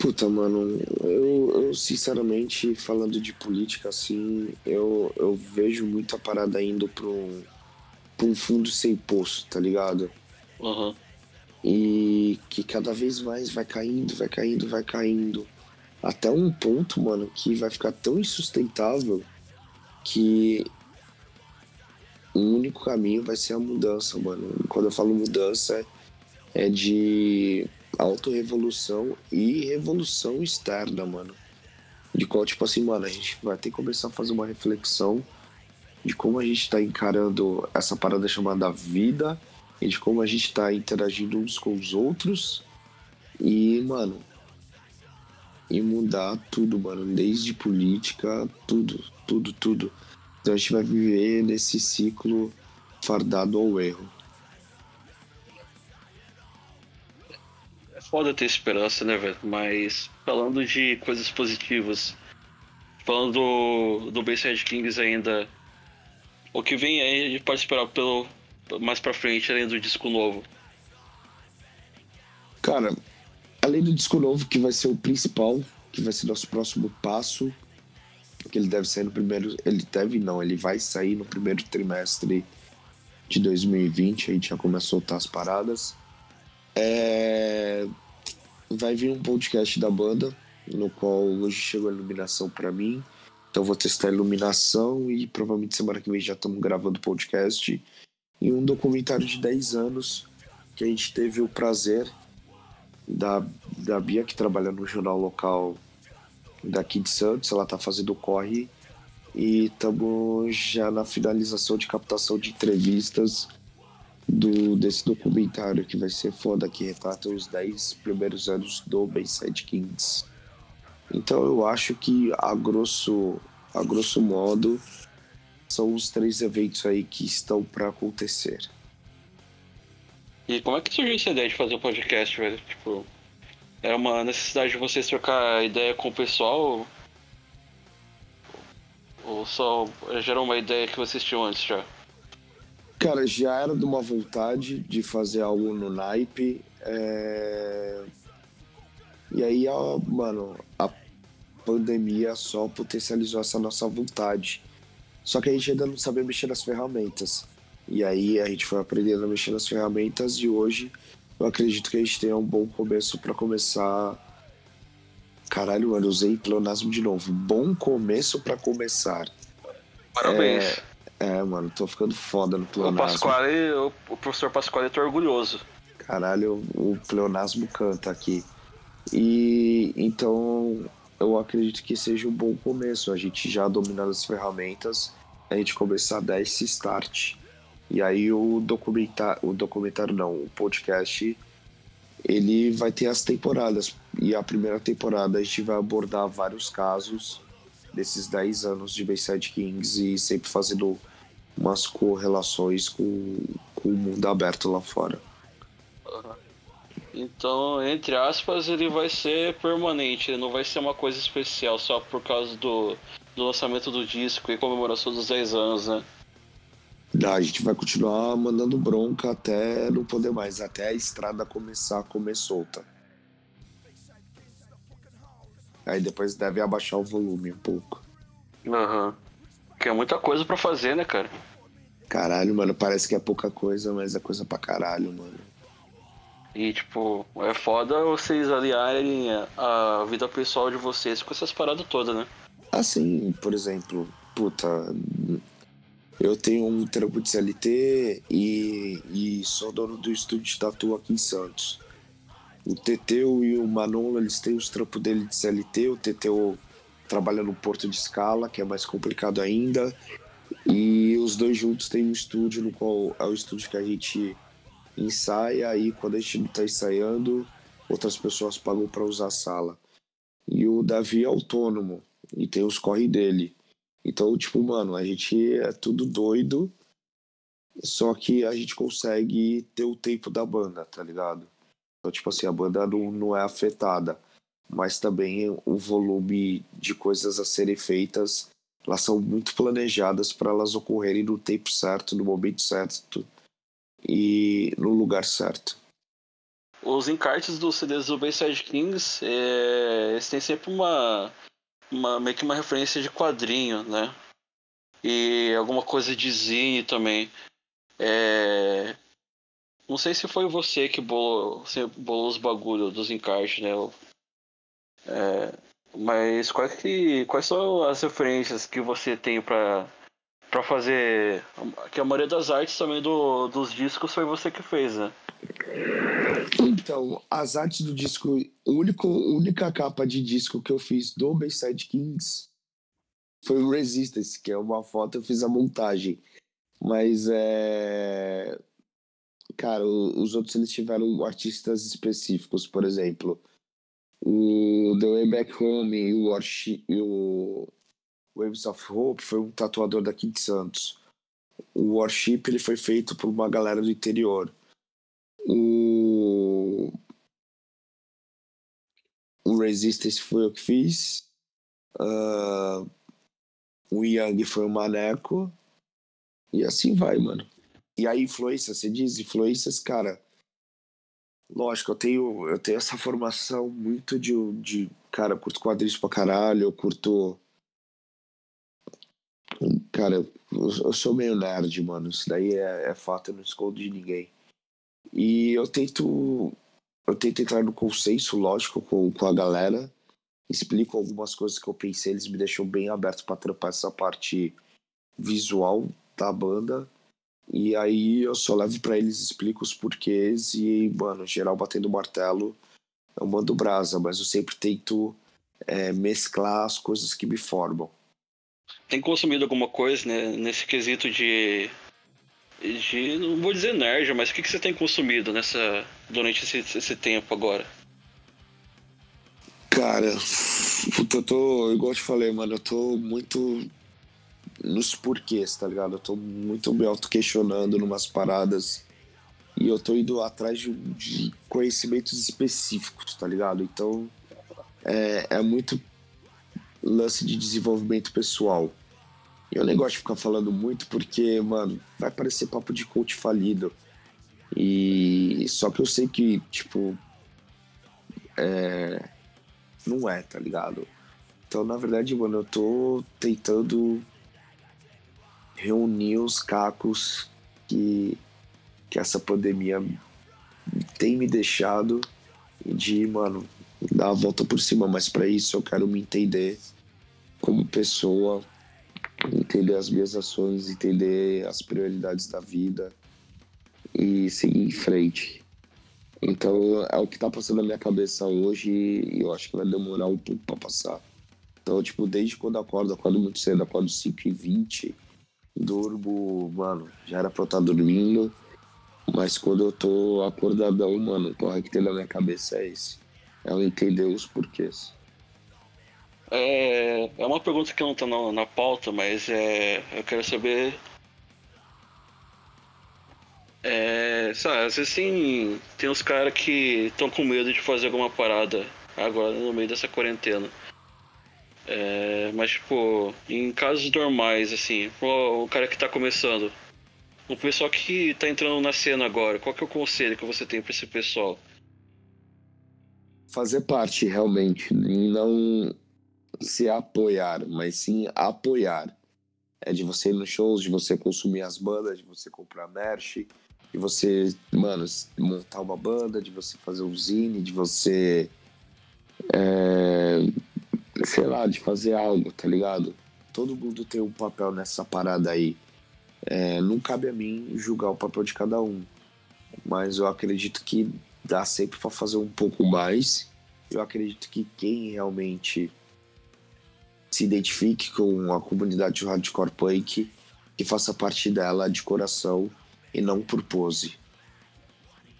Puta, mano, eu, eu, sinceramente, falando de política, assim, eu, eu vejo muita parada indo pra um, pra um fundo sem poço, tá ligado? Uhum. E que cada vez mais vai caindo, vai caindo, vai caindo. Até um ponto, mano, que vai ficar tão insustentável que o único caminho vai ser a mudança, mano. Quando eu falo mudança, é de autorrevolução e revolução externa, mano. De qual, tipo assim, mano, a gente vai ter que começar a fazer uma reflexão de como a gente tá encarando essa parada chamada vida e de como a gente tá interagindo uns com os outros. E, mano, e mudar tudo, mano, desde política, tudo, tudo, tudo. Então a gente vai viver nesse ciclo fardado ao erro. foda ter esperança, né, velho? Mas falando de coisas positivas, falando do, do Bayside Kings ainda, o que vem aí a gente pode esperar pelo, mais pra frente, além do disco novo? Cara, além do disco novo, que vai ser o principal, que vai ser nosso próximo passo, que ele deve sair no primeiro. Ele deve não, ele vai sair no primeiro trimestre de 2020, a gente já começa a soltar as paradas. É... Vai vir um podcast da banda, no qual hoje chegou a iluminação para mim. Então vou testar a iluminação e provavelmente semana que vem já estamos gravando podcast. E um documentário de 10 anos que a gente teve o prazer da, da Bia, que trabalha no jornal local daqui de Santos, ela tá fazendo corre e estamos já na finalização de captação de entrevistas do, desse documentário que vai ser foda, que retrata os 10 primeiros anos do Bayside Kings. Então eu acho que a grosso, a grosso modo são os três eventos aí que estão para acontecer. E como é que surgiu essa ideia de fazer o podcast, velho? Tipo, era uma necessidade de vocês trocar ideia com o pessoal? Ou só gerou uma ideia que vocês tinham antes já? Cara, já era de uma vontade de fazer algo no naipe. É... E aí, ó, mano, a pandemia só potencializou essa nossa vontade. Só que a gente ainda não sabia mexer nas ferramentas. E aí a gente foi aprendendo a mexer nas ferramentas e hoje eu acredito que a gente tenha um bom começo para começar. Caralho, mano, usei pleonasmo de novo. Bom começo para começar. Parabéns. É... É, mano, tô ficando foda no pleonasmo. O Pasquale, o, o professor Pasquale tá orgulhoso. Caralho, o pleonasmo canta aqui. E então eu acredito que seja um bom começo. A gente já dominando as ferramentas, a gente começar a dar esse start. E aí o documentário, o documentário não, o podcast, ele vai ter as temporadas. E a primeira temporada a gente vai abordar vários casos desses 10 anos de Bayside Kings e sempre fazendo umas correlações com, com o mundo aberto lá fora. Então, entre aspas, ele vai ser permanente, ele não vai ser uma coisa especial só por causa do, do lançamento do disco e comemoração dos 10 anos, né? A gente vai continuar mandando bronca até não poder mais, até a estrada começar a comer solta. Aí depois deve abaixar o volume um pouco. Aham. Uhum. Que é muita coisa para fazer, né, cara? Caralho, mano, parece que é pouca coisa, mas é coisa pra caralho, mano. E, tipo, é foda vocês aliarem a vida pessoal de vocês com essas paradas todas, né? Assim, por exemplo, puta, eu tenho um trampo de CLT e, e sou dono do estúdio de tatu aqui em Santos. O Teteu e o Manon, eles têm os trampos dele de CLT. O Teteu trabalha no Porto de Escala, que é mais complicado ainda. E os dois juntos têm um estúdio, no qual é o estúdio que a gente ensaia. E quando a gente não está ensaiando, outras pessoas pagam para usar a sala. E o Davi é autônomo e tem os corre dele. Então, tipo, mano, a gente é tudo doido, só que a gente consegue ter o tempo da banda, tá ligado? Então, tipo assim, a banda não, não é afetada, mas também o volume de coisas a serem feitas, elas são muito planejadas para elas ocorrerem no tempo certo, no momento certo e no lugar certo. Os encartes dos CDs do Bayside Kings, é, eles têm sempre uma uma, meio que uma referência de quadrinho, né? E alguma coisa de zine também. É... Não sei se foi você que bolou, você bolou os bagulho dos encartes, né? É... Mas quais, que, quais são as referências que você tem para para fazer que a maioria das artes também do, dos discos foi você que fez, né? Então, as artes do disco, a única, capa de disco que eu fiz do Bayside Kings foi o Resistance, que é uma foto, eu fiz a montagem. Mas é. Cara, os outros eles tiveram artistas específicos, por exemplo. O The Way Back Home e o, Worship, e o Waves of Hope foi um tatuador daqui de Santos. O Worship ele foi feito por uma galera do interior. O, o Resistance foi eu que fiz. Uh... O Yang foi o Maneco. E assim vai, mano. E a influência, você diz influências, cara. Lógico, eu tenho, eu tenho essa formação muito de, de. Cara, eu curto quadrinhos pra caralho, eu curto. Cara, eu, sou meio nerd, mano. Isso daí é, é fato, eu não escondo de ninguém. E eu tento eu tento entrar no consenso, lógico, com, com a galera. Explico algumas coisas que eu pensei, eles me deixam bem aberto para trampar essa parte visual da banda. E aí eu só levo para eles, explico os porquês e, mano, geral batendo martelo, eu mando brasa, mas eu sempre tento é, mesclar as coisas que me formam. Tem consumido alguma coisa, né, nesse quesito de de, não vou dizer nerd, mas o que, que você tem consumido nessa durante esse, esse tempo agora? Cara, puta, eu tô, igual eu te falei, mano, eu tô muito nos porquês, tá ligado? Eu tô muito me auto-questionando numas paradas e eu tô indo atrás de, de conhecimentos específicos, tá ligado? Então, é, é muito lance de desenvolvimento pessoal. Eu nem gosto de ficar falando muito porque, mano, vai parecer papo de coach falido. E só que eu sei que, tipo, é... não é, tá ligado? Então, na verdade, mano, eu tô tentando reunir os cacos que, que essa pandemia tem me deixado de, mano, dar a volta por cima. Mas para isso eu quero me entender como pessoa, entender as minhas ações, entender as prioridades da vida e seguir em frente. Então é o que tá passando na minha cabeça hoje e eu acho que vai demorar um pouco para passar. Então, tipo, desde quando acordo, acordo muito cedo, acordo 5 e 20 durmo, mano, já era pra eu estar tá dormindo, mas quando eu tô acordadão, mano, o que tem na minha cabeça é esse. É eu entender os porquês. É, é uma pergunta que não tá na, na pauta, mas é, eu quero saber. É, sabe, às vezes tem, tem uns caras que estão com medo de fazer alguma parada agora no meio dessa quarentena. É, mas, tipo, em casos normais, assim, o cara que tá começando, o pessoal que tá entrando na cena agora, qual que é o conselho que você tem para esse pessoal? Fazer parte, realmente, não se apoiar, mas sim apoiar. É de você ir nos shows, de você consumir as bandas, de você comprar merch, de você, mano, montar uma banda, de você fazer um zine, de você. É, sei lá, de fazer algo, tá ligado? Todo mundo tem um papel nessa parada aí. É, não cabe a mim julgar o papel de cada um, mas eu acredito que dá sempre para fazer um pouco mais. Eu acredito que quem realmente se identifique com a comunidade hardcore punk, que faça parte dela de coração e não por pose.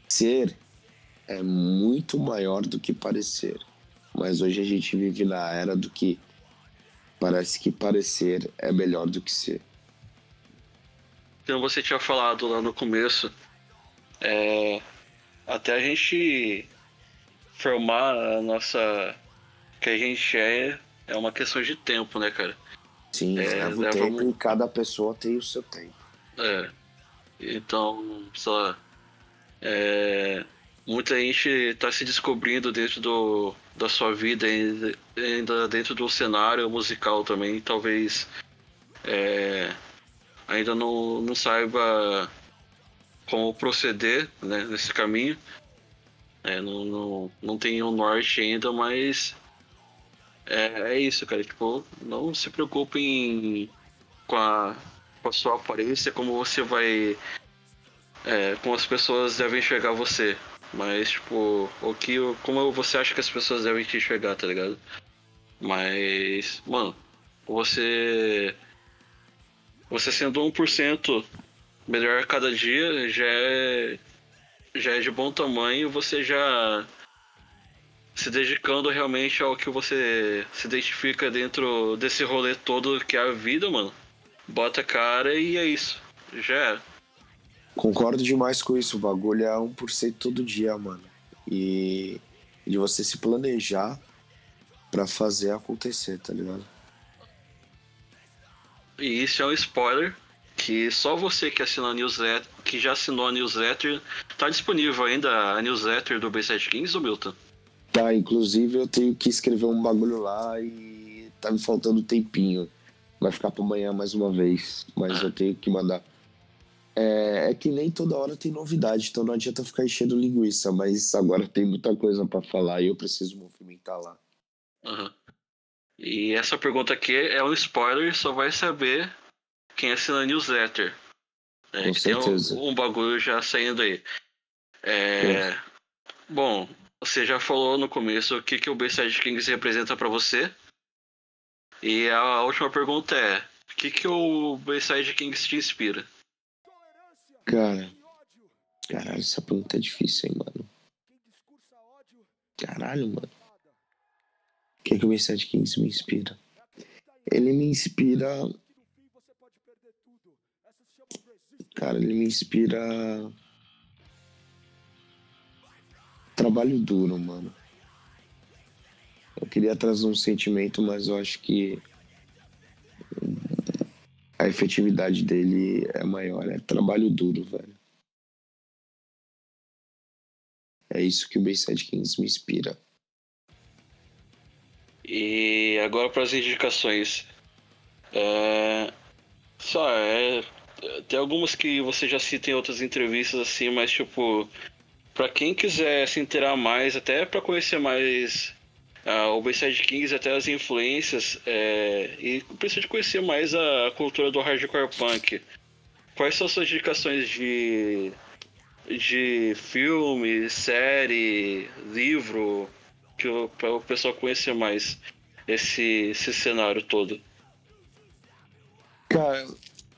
Ser é muito maior do que parecer, mas hoje a gente vive na era do que parece que parecer é melhor do que ser. Então você tinha falado lá no começo, é, até a gente formar a nossa que a gente é é uma questão de tempo, né, cara? Sim, é, leva o tempo e cada pessoa tem o seu tempo. É. Então, lá. É, muita gente está se descobrindo dentro do, da sua vida, ainda, ainda dentro do cenário musical também. Talvez é, ainda não, não saiba como proceder né, nesse caminho. É, não, não, não tem um norte ainda, mas é, é isso, cara. Tipo, não se preocupem com a, com a sua aparência, como você vai. É, como as pessoas devem enxergar você. Mas, tipo, o que, como você acha que as pessoas devem te enxergar, tá ligado? Mas, mano, você. Você sendo 1% melhor a cada dia já é, já é de bom tamanho, você já se dedicando realmente ao que você se identifica dentro desse rolê todo que é a vida, mano. Bota a cara e é isso. Já era. Concordo demais com isso. O bagulho é 1% todo dia, mano. E de você se planejar para fazer acontecer, tá ligado? E isso é um spoiler que só você que assina a newsletter, que já assinou a newsletter, tá disponível ainda a newsletter do B7 Kings, ou Milton? Tá, inclusive eu tenho que escrever um bagulho lá e tá me faltando tempinho. Vai ficar pra amanhã mais uma vez, mas eu tenho que mandar. É, é, que nem toda hora tem novidade, então não adianta ficar enchendo linguiça, mas agora tem muita coisa para falar e eu preciso movimentar lá. Uhum. E essa pergunta aqui é um spoiler, só vai saber quem assina a newsletter. É, Com certeza. Tem um, um, bagulho já saindo aí. É, bom, você já falou no começo o que, que o B7 Kings representa para você. E a última pergunta é: o que, que o Bayside Kings te inspira? Cara, caralho, essa pergunta é difícil, hein, mano. Caralho, mano. O que, que o Bayside Kings me inspira? Ele me inspira. Cara, ele me inspira. Trabalho duro, mano. Eu queria trazer um sentimento, mas eu acho que a efetividade dele é maior. É trabalho duro, velho. É isso que o Bayside Kings me inspira. E agora para as indicações. É... Só é. Tem algumas que você já cita em outras entrevistas assim, mas tipo. Pra quem quiser se inteirar mais, até para conhecer mais o Bayside Kings até as influências é, e precisa de conhecer mais a cultura do hardcore punk. Quais são as suas indicações de, de filme, série, livro, que para o pessoal conhecer mais esse, esse cenário todo? Cara,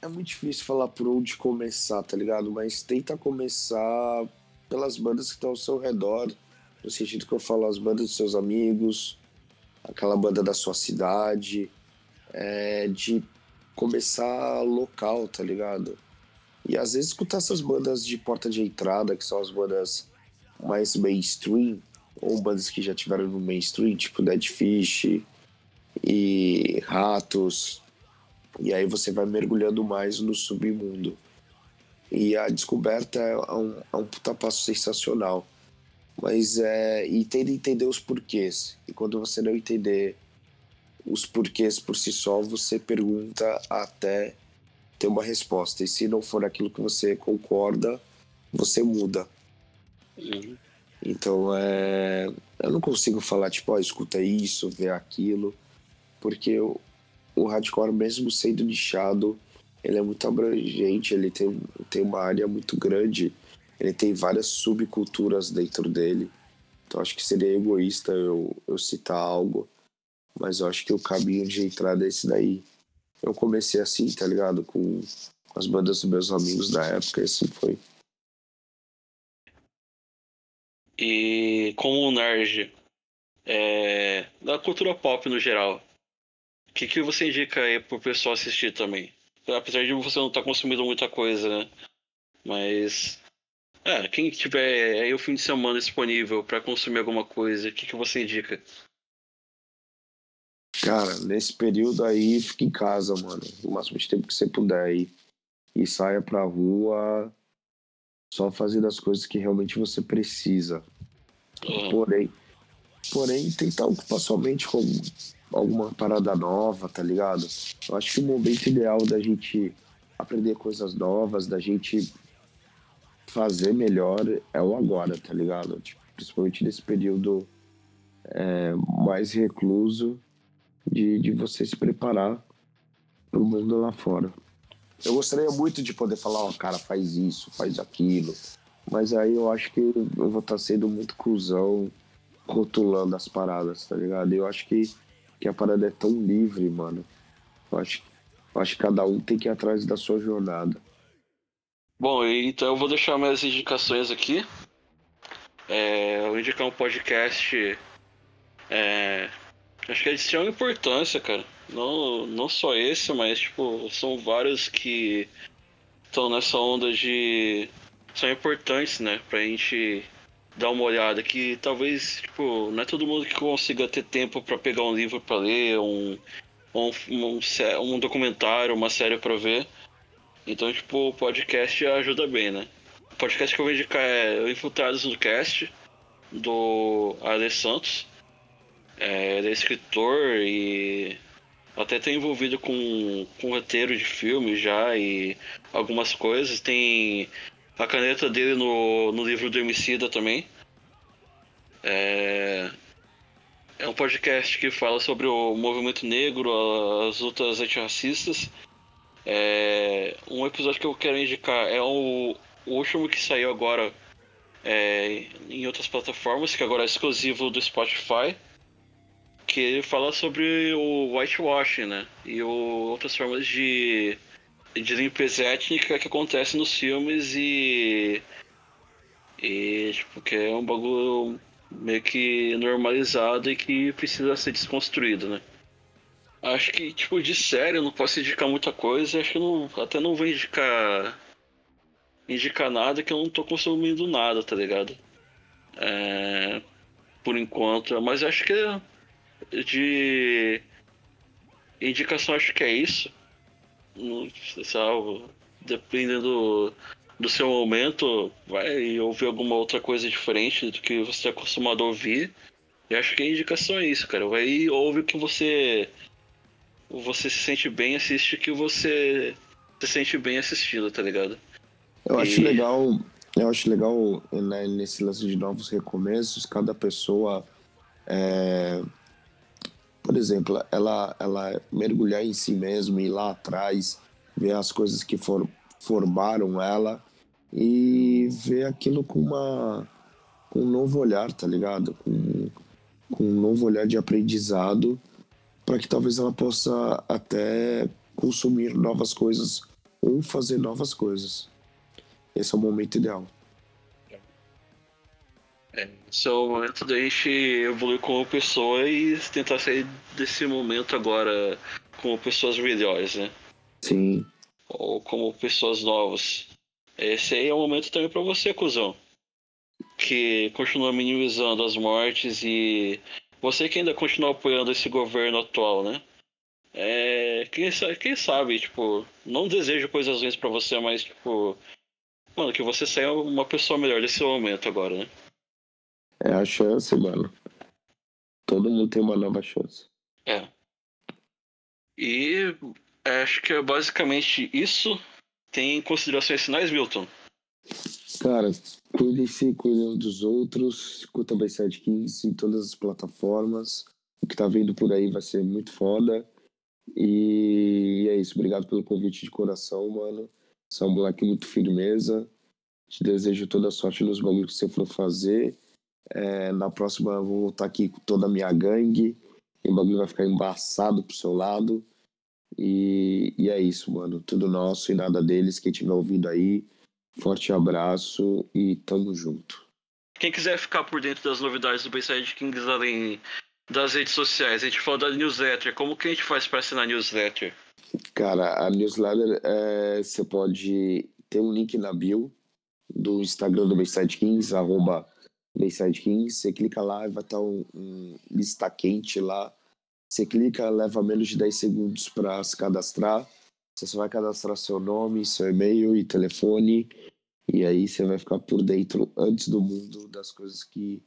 é muito difícil falar por onde começar, tá ligado? Mas tenta começar pelas bandas que estão ao seu redor no sentido que eu falo as bandas dos seus amigos, aquela banda da sua cidade, é, de começar local, tá ligado? E às vezes escutar essas bandas de porta de entrada, que são as bandas mais mainstream, ou bandas que já tiveram no mainstream, tipo Dead Fish, e ratos. E aí você vai mergulhando mais no submundo. E a descoberta é um, é um puta passo sensacional. Mas é. E tem de entender os porquês. E quando você não entender os porquês por si só, você pergunta até ter uma resposta. E se não for aquilo que você concorda, você muda. Uhum. Então é. Eu não consigo falar, tipo, ó, escuta isso, vê aquilo. Porque o, o hardcore, mesmo sendo nichado, ele é muito abrangente, ele tem, tem uma área muito grande, ele tem várias subculturas dentro dele. Então acho que seria egoísta eu, eu citar algo, mas eu acho que o caminho de entrada é esse daí. Eu comecei assim, tá ligado? Com as bandas dos meus amigos da época, e assim foi. E como um nerd é, da cultura pop no geral, o que, que você indica aí pro pessoal assistir também? Apesar de você não estar tá consumindo muita coisa, né? Mas. É, quem tiver aí o fim de semana disponível para consumir alguma coisa, o que, que você indica? Cara, nesse período aí, fica em casa, mano. O máximo de tempo que você puder aí. E saia pra rua só fazendo as coisas que realmente você precisa. Uhum. Porém, porém, tentar ocupar sua mente com alguma parada nova, tá ligado? Eu acho que o momento ideal da gente aprender coisas novas, da gente fazer melhor é o agora, tá ligado? Tipo, principalmente nesse período é, mais recluso de, de você se preparar para o mundo lá fora. Eu gostaria muito de poder falar, ó, oh, cara, faz isso, faz aquilo, mas aí eu acho que eu vou estar tá sendo muito cuzão rotulando as paradas, tá ligado? Eu acho que que a parada é tão livre, mano. Eu acho, eu acho que cada um tem que ir atrás da sua jornada. Bom, então eu vou deixar minhas indicações aqui. É, eu vou indicar um podcast. É, acho que é de extrema importância, cara. Não, não só esse, mas tipo, são vários que estão nessa onda de. são importantes, né? Pra gente dar uma olhada que talvez tipo não é todo mundo que consiga ter tempo para pegar um livro para ler um um, um um, documentário uma série para ver. Então tipo o podcast ajuda bem né? O podcast que eu vou indicar é Infiltrados no Cast do Ale Santos. É, ele é escritor e até tem envolvido com, com roteiro de filme já e algumas coisas. Tem a caneta dele no, no livro do Emicida também. É, é um podcast que fala sobre o movimento negro, as lutas antirracistas. É, um episódio que eu quero indicar é o, o último que saiu agora é, em outras plataformas, que agora é exclusivo do Spotify, que ele fala sobre o whitewashing, né? E o, outras formas de de limpeza étnica que acontece nos filmes e. E, tipo, que é um bagulho meio que normalizado e que precisa ser desconstruído, né? Acho que, tipo, de série eu não posso indicar muita coisa, acho que não, até não vou indicar. indicar nada que eu não tô consumindo nada, tá ligado? É, por enquanto, mas acho que de indicação acho que é isso sabe, dependendo do, seu momento, vai ouvir alguma outra coisa diferente do que você está acostumado a ouvir. E acho que a indicação é isso, cara. Vai ouve o que você você se sente bem, assiste o que você se sente bem assistindo, tá ligado? Eu e... acho legal, eu acho legal né, nesse lance de novos recomeços, cada pessoa é por exemplo, ela, ela mergulhar em si mesma, ir lá atrás, ver as coisas que for, formaram ela e ver aquilo com uma com um novo olhar, tá ligado? Com, com um novo olhar de aprendizado para que talvez ela possa até consumir novas coisas ou fazer novas coisas. Esse é o momento ideal. É, esse é o momento da gente evoluir como pessoa e tentar sair desse momento agora como pessoas melhores, né? Sim. Ou como pessoas novas. Esse aí é o momento também para você, cuzão. Que continua minimizando as mortes e você que ainda continua apoiando esse governo atual, né? É, quem, quem sabe, tipo, não desejo coisas ruins para você, mas, tipo, mano, que você saia uma pessoa melhor desse momento agora, né? É a chance, mano. Todo mundo tem uma nova chance. É. E acho que é basicamente isso. Tem considerações finais, Milton? Cara, cuidem-se, cuidem dos outros. Escuta Bayside 15 em todas as plataformas. O que tá vindo por aí vai ser muito foda. E é isso. Obrigado pelo convite de coração, mano. Você é um moleque muito firmeza. Te desejo toda a sorte nos bagulhos que você for fazer. É, na próxima eu vou voltar aqui com toda a minha gangue. E o bagulho vai ficar embaçado pro seu lado. E, e é isso, mano. Tudo nosso e nada deles. Quem tiver ouvindo aí, forte abraço e tamo junto. Quem quiser ficar por dentro das novidades do Bayside Kings além das redes sociais, a gente falou da newsletter. Como que a gente faz para assinar a newsletter? Cara, a newsletter é, você pode ter um link na bio do Instagram do Bayside Kings, arroba Bayside Kings. Você clica lá e vai estar um, um lista quente lá você clica, leva menos de 10 segundos para se cadastrar. Você só vai cadastrar seu nome, seu e-mail e telefone. E aí você vai ficar por dentro antes do mundo das coisas que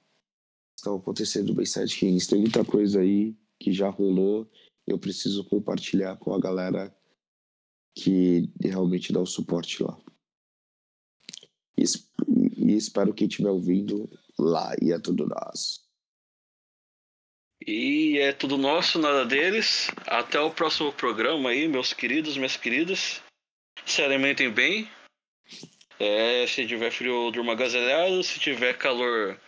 estão acontecendo no Bayside Kings. Tem muita coisa aí que já rolou. Eu preciso compartilhar com a galera que realmente dá o suporte lá. E, e espero que estiver ouvindo lá e é tudo nosso. E é tudo nosso, nada deles. Até o próximo programa aí, meus queridos, minhas queridas. Se alimentem bem. É, se tiver frio, durma agasalhado. Se tiver calor,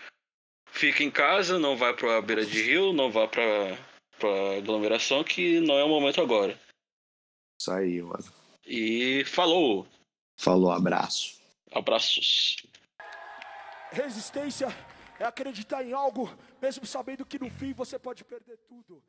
fique em casa. Não vá pra beira de rio, não vá pra, pra aglomeração, que não é o momento agora. Isso aí, mano. E falou! Falou, abraço. Abraços. Resistência é acreditar em algo, mesmo sabendo que no fim você pode perder tudo.